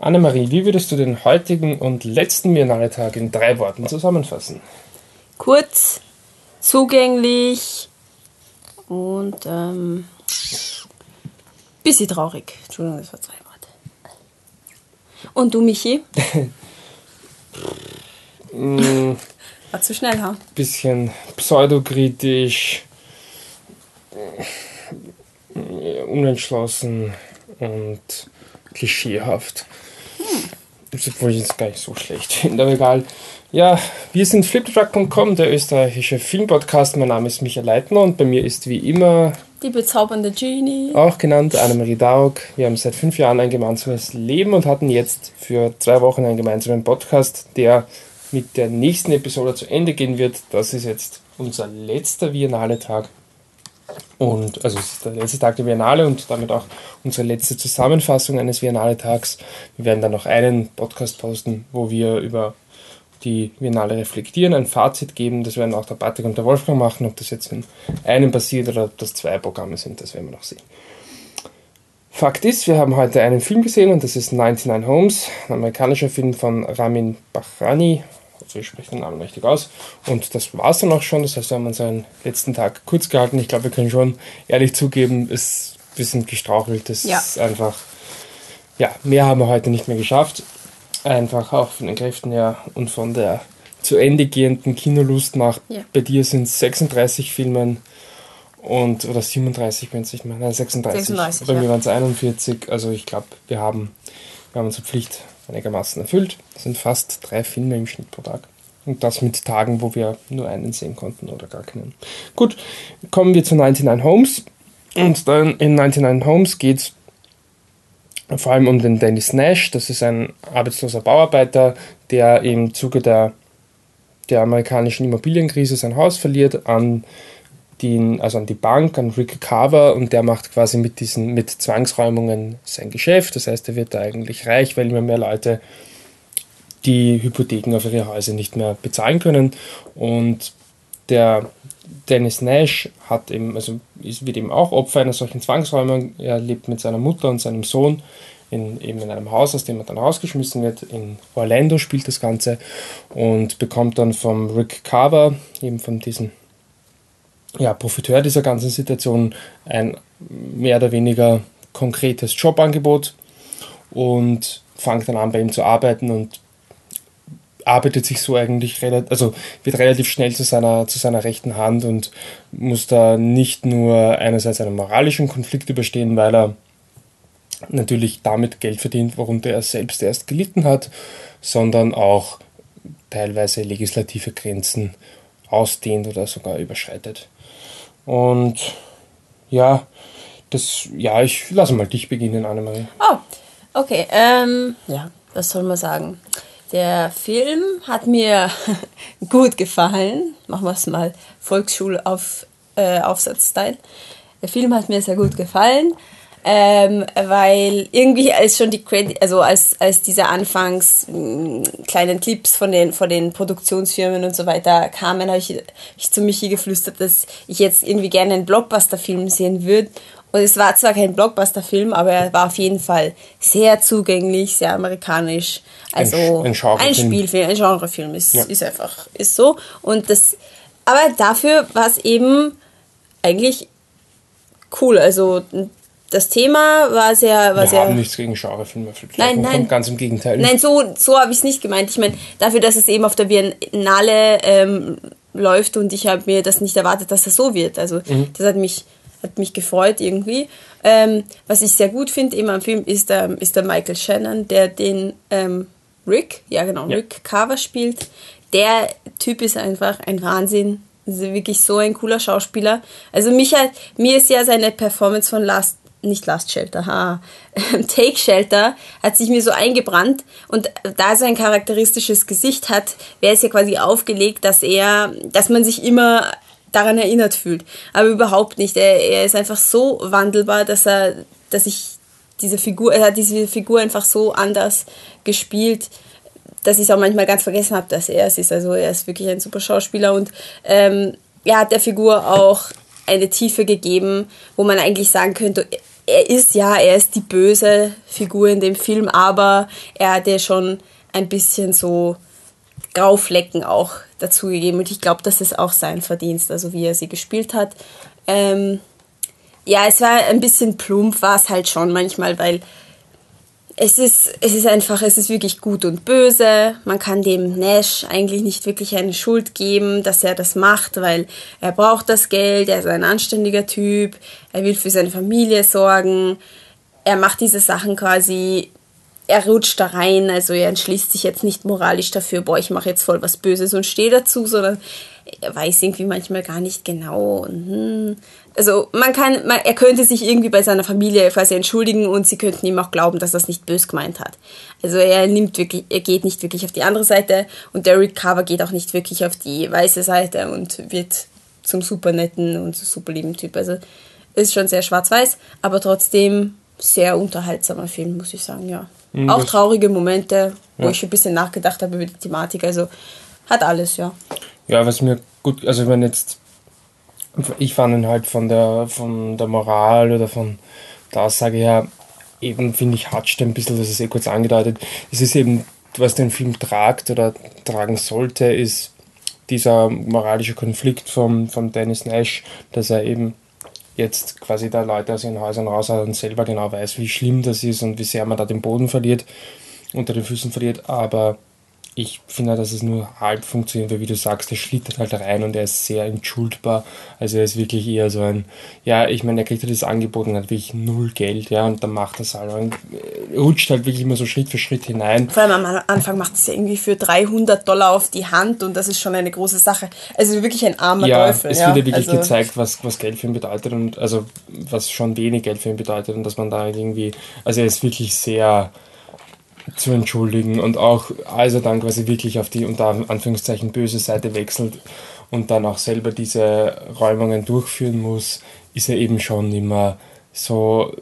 Annemarie, wie würdest du den heutigen und letzten Biennale-Tag in drei Worten zusammenfassen? Kurz, zugänglich und ähm, bisschen traurig. Entschuldigung, das war zwei Worte. Und du, Michi? Mm, War zu schnell, ha? bisschen pseudokritisch, äh, unentschlossen und klischeehaft. Obwohl ich es gar nicht so schlecht aber egal. Ja, wir sind fliptruck.com, der österreichische Filmpodcast. Mein Name ist Michael Leitner und bei mir ist wie immer Die bezaubernde Genie. auch genannt Annemarie Daug. Wir haben seit fünf Jahren ein gemeinsames Leben und hatten jetzt für zwei Wochen einen gemeinsamen Podcast, der mit der nächsten Episode zu Ende gehen wird. Das ist jetzt unser letzter Biennale-Tag. Und also es ist der letzte Tag der Biennale und damit auch unsere letzte Zusammenfassung eines Biennale-Tags. Wir werden dann noch einen Podcast posten, wo wir über die Biennale reflektieren, ein Fazit geben. Das werden auch der Patrick und der Wolfgang machen. Ob das jetzt in einem passiert oder ob das zwei Programme sind, das werden wir noch sehen. Fakt ist, wir haben heute einen Film gesehen und das ist 99 Homes, ein amerikanischer Film von Ramin Bahrani. Also ich spreche den Namen richtig aus. Und das war es dann auch schon. Das heißt, wir haben unseren letzten Tag kurz gehalten. Ich glaube, wir können schon ehrlich zugeben, es, wir sind gestrauchelt. Das Ja. ist einfach, ja, mehr haben wir heute nicht mehr geschafft. Einfach auch von den Kräften her und von der zu Ende gehenden Kinolust nach. Ja. Bei dir sind es 36 Filmen und oder 37, wenn es nicht mehr, nein, 36. 36, Bei mir ja. waren es 41. Also ich glaube, wir haben, wir haben unsere Pflicht einigermaßen erfüllt. Das sind fast drei Filme im Schnitt pro Tag. Und das mit Tagen, wo wir nur einen sehen konnten oder gar keinen. Gut, kommen wir zu 99 Homes. Und dann in 99 Homes geht es vor allem um den Dennis Nash. Das ist ein arbeitsloser Bauarbeiter, der im Zuge der, der amerikanischen Immobilienkrise sein Haus verliert an den, also an die Bank, an Rick Carver und der macht quasi mit diesen, mit Zwangsräumungen sein Geschäft. Das heißt, er wird da eigentlich reich, weil immer mehr Leute die Hypotheken auf ihre Häuser nicht mehr bezahlen können. Und der Dennis Nash hat eben, also ist, wird eben auch Opfer einer solchen Zwangsräumung. Er lebt mit seiner Mutter und seinem Sohn in, eben in einem Haus, aus dem er dann rausgeschmissen wird. In Orlando spielt das Ganze und bekommt dann vom Rick Carver, eben von diesem ja, Profiteur dieser ganzen Situation, ein mehr oder weniger konkretes Jobangebot und fängt dann an, bei ihm zu arbeiten und arbeitet sich so eigentlich relativ, also wird relativ schnell zu seiner, zu seiner rechten Hand und muss da nicht nur einerseits einen moralischen Konflikt überstehen, weil er natürlich damit Geld verdient, worunter er selbst erst gelitten hat, sondern auch teilweise legislative Grenzen ausdehnt oder sogar überschreitet. Und ja, das, ja, ich lasse mal dich beginnen, Annemarie. Oh, okay. Ähm, ja, was soll man sagen? Der Film hat mir gut gefallen. Machen wir es mal Volksschulauf, äh. Der Film hat mir sehr gut gefallen, ähm, weil irgendwie als schon die Credit, also als, als diese anfangs mh, kleinen Clips von den, von den Produktionsfirmen und so weiter kamen, habe ich, ich zu Michi geflüstert, dass ich jetzt irgendwie gerne einen Blockbuster-Film sehen würde. Und es war zwar kein Blockbuster-Film, aber er war auf jeden Fall sehr zugänglich, sehr amerikanisch. Also Ein- ein ein Spielfilm, ein Genrefilm ist, Ja. ist einfach, ist so. Und das, aber dafür war es eben eigentlich cool. Also das Thema war sehr, war Wir sehr. haben nichts gegen Genrefilme. Nein, nein. Ganz im Gegenteil. Nein, so, so habe ich es nicht gemeint. Ich meine, dafür, dass es eben auf der Biennale ähm, läuft und ich habe mir das nicht erwartet, dass es so wird. Also das hat mich, hat mich gefreut irgendwie. Ähm, was ich sehr gut finde eben am Film ist der, ist der Michael Shannon, der den ähm, Rick, ja genau, Ja. Rick Carver spielt. Der Typ ist einfach ein Wahnsinn. Also wirklich so ein cooler Schauspieler. Also mich hat, mir ist ja seine Performance von Last, nicht Last Shelter, ha, Take Shelter hat sich mir so eingebrannt und da er ein charakteristisches Gesicht hat, wäre es ja quasi aufgelegt, dass er, dass man sich immer daran erinnert fühlt. Aber überhaupt nicht. Er, er ist einfach so wandelbar, dass er, dass ich diese Figur, er hat diese Figur einfach so anders gespielt, dass ich auch manchmal ganz vergessen habe, dass er es ist. Also er ist wirklich ein super Schauspieler und ähm, er hat der Figur auch eine Tiefe gegeben, wo man eigentlich sagen könnte, er ist ja, er ist die böse Figur in dem Film, aber er hat ja schon ein bisschen so Grauflecken auch dazugegeben und ich glaube, das ist auch sein Verdienst, also wie er sie gespielt hat. Ähm, ja, es war ein bisschen plump, war es halt schon manchmal, weil es ist, es ist einfach, es ist wirklich gut und böse. Man kann dem Nash eigentlich nicht wirklich eine Schuld geben, dass er das macht, weil er braucht das Geld, er ist ein anständiger Typ, er will für seine Familie sorgen, er macht diese Sachen quasi, er rutscht da rein, also er entschließt sich jetzt nicht moralisch dafür, boah, ich mache jetzt voll was Böses und stehe dazu, sondern er weiß irgendwie manchmal gar nicht genau. Hm, also man kann, man, er könnte sich irgendwie bei seiner Familie quasi entschuldigen und sie könnten ihm auch glauben, dass er es nicht bös gemeint hat. Also er nimmt wirklich, er geht nicht wirklich auf die andere Seite und Derek Carver geht auch nicht wirklich auf die weiße Seite und wird zum super netten und super lieben Typ. Also ist schon sehr schwarz-weiß, aber trotzdem sehr unterhaltsamer Film, muss ich sagen, ja. Mhm, auch traurige Momente, wo ja. ich ein bisschen nachgedacht habe über die Thematik. Also hat alles, ja. Ja, was mir gut, also wenn jetzt, ich fand ihn halt von der, von der Moral oder von der Aussage her, eben finde ich, hatscht ein bisschen, das ist eh kurz angedeutet. Es ist eben, was den Film tragt oder tragen sollte, ist dieser moralische Konflikt vom, vom Dennis Nash, dass er eben jetzt quasi da Leute aus ihren Häusern raus hat und selber genau weiß, wie schlimm das ist und wie sehr man da den Boden verliert, unter den Füßen verliert, aber ich finde, dass es nur halb funktioniert, weil wie du sagst, er schlittert halt rein und er ist sehr entschuldbar. Also er ist wirklich eher so ein, ja, ich meine, er kriegt halt das Angebot und hat wirklich null Geld, ja, und dann macht es halt. Und rutscht halt wirklich immer so Schritt für Schritt hinein. Vor allem am Anfang macht es ja irgendwie für 300 Dollar auf die Hand und das ist schon eine große Sache. Also wirklich ein armer ja, Teufel. Es wird ja wirklich also gezeigt, was, was Geld für ihn bedeutet und also was schon wenig Geld für ihn bedeutet und dass man da irgendwie, also er ist wirklich sehr zu entschuldigen und auch als er dann quasi wirklich auf die unter Anführungszeichen böse Seite wechselt und dann auch selber diese Räumungen durchführen muss, ist er eben schon immer so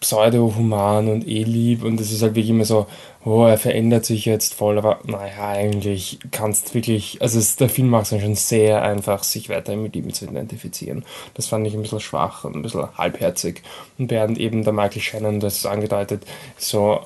pseudo-human und eh lieb und es ist halt wirklich immer so, oh, er verändert sich jetzt voll, aber naja, eigentlich kannst wirklich, also es, der Film macht es schon sehr einfach, sich weiter mit ihm zu identifizieren. Das fand ich ein bisschen schwach und ein bisschen halbherzig. Und während eben der Michael Shannon das angedeutet, so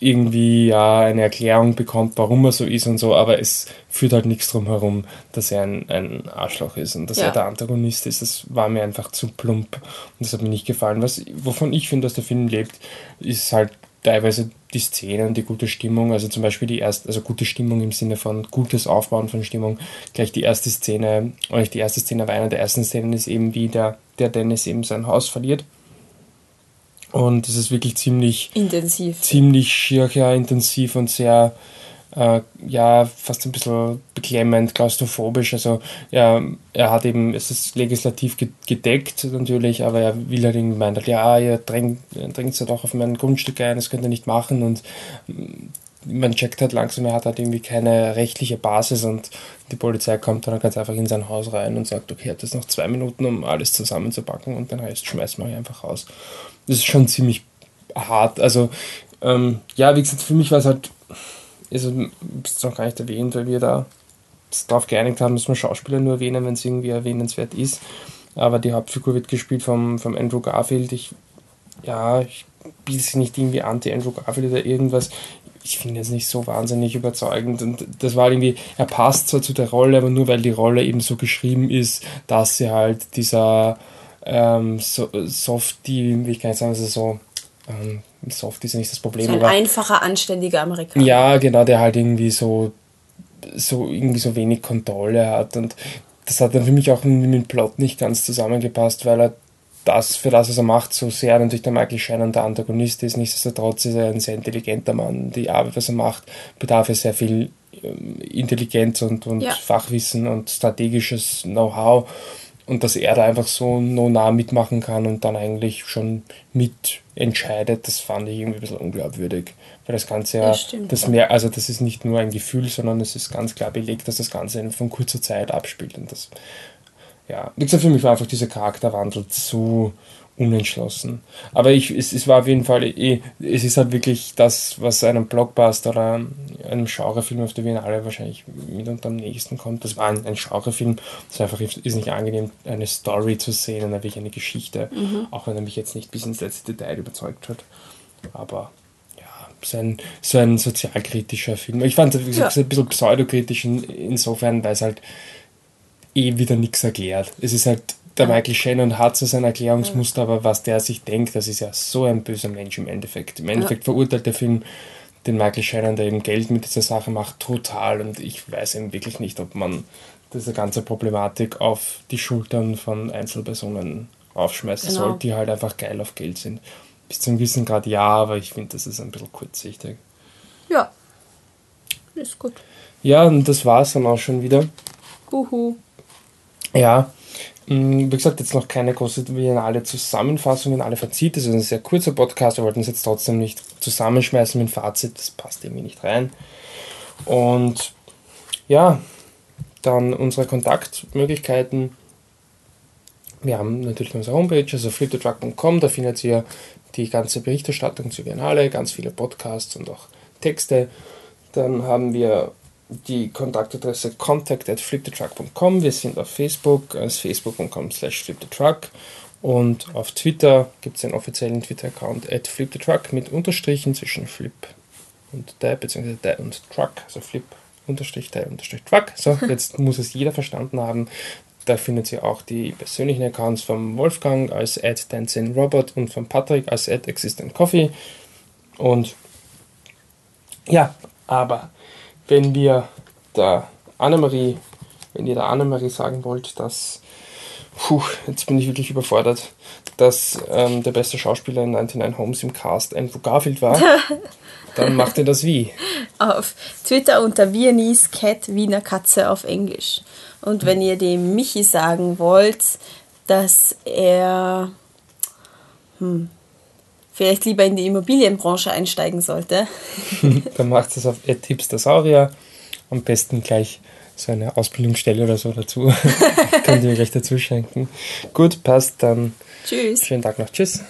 irgendwie ja eine Erklärung bekommt, warum er so ist und so, aber es führt halt nichts drum herum, dass er ein, ein Arschloch ist und dass ja. er der Antagonist ist. Das war mir einfach zu plump und das hat mir nicht gefallen. Was, wovon ich finde, dass der Film lebt, ist halt teilweise die Szenen, die gute Stimmung, also zum Beispiel die erste, also gute Stimmung im Sinne von gutes Aufbauen von Stimmung. Gleich die erste Szene, oder nicht die erste Szene, aber eine der ersten Szenen ist eben wie der, der Dennis eben sein Haus verliert und es ist wirklich ziemlich intensiv. Ziemlich schier, ja, intensiv und sehr, äh, ja, fast ein bisschen beklemmend, klaustrophobisch. Also ja, er hat eben, es ist legislativ gedeckt natürlich, aber er will halt irgendwie meinen, ja, ihr drängt, drängt ja doch auf mein Grundstück ein, das könnt ihr nicht machen und man checkt halt langsam, er hat halt irgendwie keine rechtliche Basis und die Polizei kommt dann ganz einfach in sein Haus rein und sagt, okay, hat jetzt noch zwei Minuten, um alles zusammenzupacken und dann heißt, schmeißen wir einfach raus. Das ist schon ziemlich hart. Also, ähm, ja, wie gesagt, für mich war es halt, also, ist noch gar nicht erwähnt, weil wir da darauf geeinigt haben, dass wir Schauspieler nur erwähnen, wenn es irgendwie erwähnenswert ist. Aber die Hauptfigur wird gespielt vom, vom Andrew Garfield. Ich, ja, ich bin nicht irgendwie anti-Andrew Garfield oder irgendwas ich finde es nicht so wahnsinnig überzeugend. Und das war irgendwie, er passt zwar zu der Rolle, aber nur weil die Rolle eben so geschrieben ist, dass sie halt dieser ähm, so, Softie, wie kann ich sagen, also so, ähm, Soft ist ja nicht das Problem. So ein aber, einfacher, anständiger Amerikaner. Ja, genau, der halt irgendwie so, so irgendwie so wenig Kontrolle hat. Und das hat dann für mich auch mit dem Plot nicht ganz zusammengepasst, weil er das, für das, was er macht, so sehr natürlich der Michael Shannon der Antagonist ist. Nichtsdestotrotz ist er ein sehr intelligenter Mann. Die Arbeit, was er macht, bedarf ja sehr viel ähm, Intelligenz und, und ja. Fachwissen und strategisches Know-how. Und dass er da einfach so no nah mitmachen kann und dann eigentlich schon mitentscheidet, das fand ich irgendwie ein bisschen unglaubwürdig. Weil das Ganze ja, das, das mehr, also das ist nicht nur ein Gefühl, sondern es ist ganz klar belegt, dass das Ganze von kurzer Zeit abspielt. Und das ja, wie gesagt, für mich war einfach dieser Charakterwandel zu unentschlossen. Aber ich, es, es war auf jeden Fall, eh, es ist halt wirklich das, was einem Blockbuster oder einem Genrefilm auf der Biennale wahrscheinlich mitunter am nächsten kommt. Das war ein, ein Genrefilm. Es ist einfach ist nicht angenehm, eine Story zu sehen und wirklich eine Geschichte, mhm. auch wenn er mich jetzt nicht bis ins letzte Detail überzeugt hat. Aber ja, so ein, so ein sozialkritischer Film. Ich fand es ja. ein bisschen pseudokritisch insofern, weil es halt eh wieder nichts erklärt. Es ist halt der Michael Shannon hat so sein Erklärungsmuster, aber was der sich denkt, das ist ja so ein böser Mensch im Endeffekt. Im Endeffekt verurteilt der Film den Michael Shannon, der eben Geld mit dieser Sache macht, total. Und ich weiß eben wirklich nicht, ob man diese ganze Problematik auf die Schultern von Einzelpersonen aufschmeißen genau. soll, die halt einfach geil auf Geld sind. Bis zu einem gewissen Grad ja, aber ich finde, das ist ein bisschen kurzsichtig. Ja, ist gut. Ja, und das war es dann auch schon wieder. Uhu. Ja, Mm, wie gesagt, jetzt noch keine große Biennale Zusammenfassung in alle Fazit. Das ist ein sehr kurzer Podcast. Wir wollten es jetzt trotzdem nicht zusammenschmeißen mit Fazit. Das passt irgendwie nicht rein. Und ja, dann unsere Kontaktmöglichkeiten. Wir haben natürlich unsere Homepage, also flipthetruck.com. Da findet ihr die ganze Berichterstattung zur Biennale, ganz viele Podcasts und auch Texte. Dann haben wir die Kontaktadresse contact at flipthetruck.com. Wir sind auf Facebook als facebook.com slash flipthetruck und auf Twitter gibt es einen offiziellen Twitter-Account at flipthetruck mit Unterstrichen zwischen flip und die bzw. die und truck, also flip unterstrich die unterstrich truck. So, jetzt muss es jeder verstanden haben. Da findet ihr auch die persönlichen Accounts vom Wolfgang als at Robot und von Patrick als at existent coffee. Und ja, aber wenn wir der Annemarie, wenn ihr der Annemarie sagen wollt, dass, puh, jetzt bin ich wirklich überfordert, dass ähm, der beste Schauspieler in 99 Homes im Cast Andrew Garfield war, dann macht ihr das wie? Auf Twitter unter Viennese Cat, Wiener Katze auf Englisch. Und wenn ihr dem Michi sagen wollt, dass er hm, vielleicht lieber in die Immobilienbranche einsteigen sollte. Dann macht es auf Tipstersaurier. Am besten gleich so eine Ausbildungsstelle oder so dazu. Könnt ihr mir gleich dazu schenken. Gut, passt dann. Tschüss. Schönen Tag noch. Tschüss.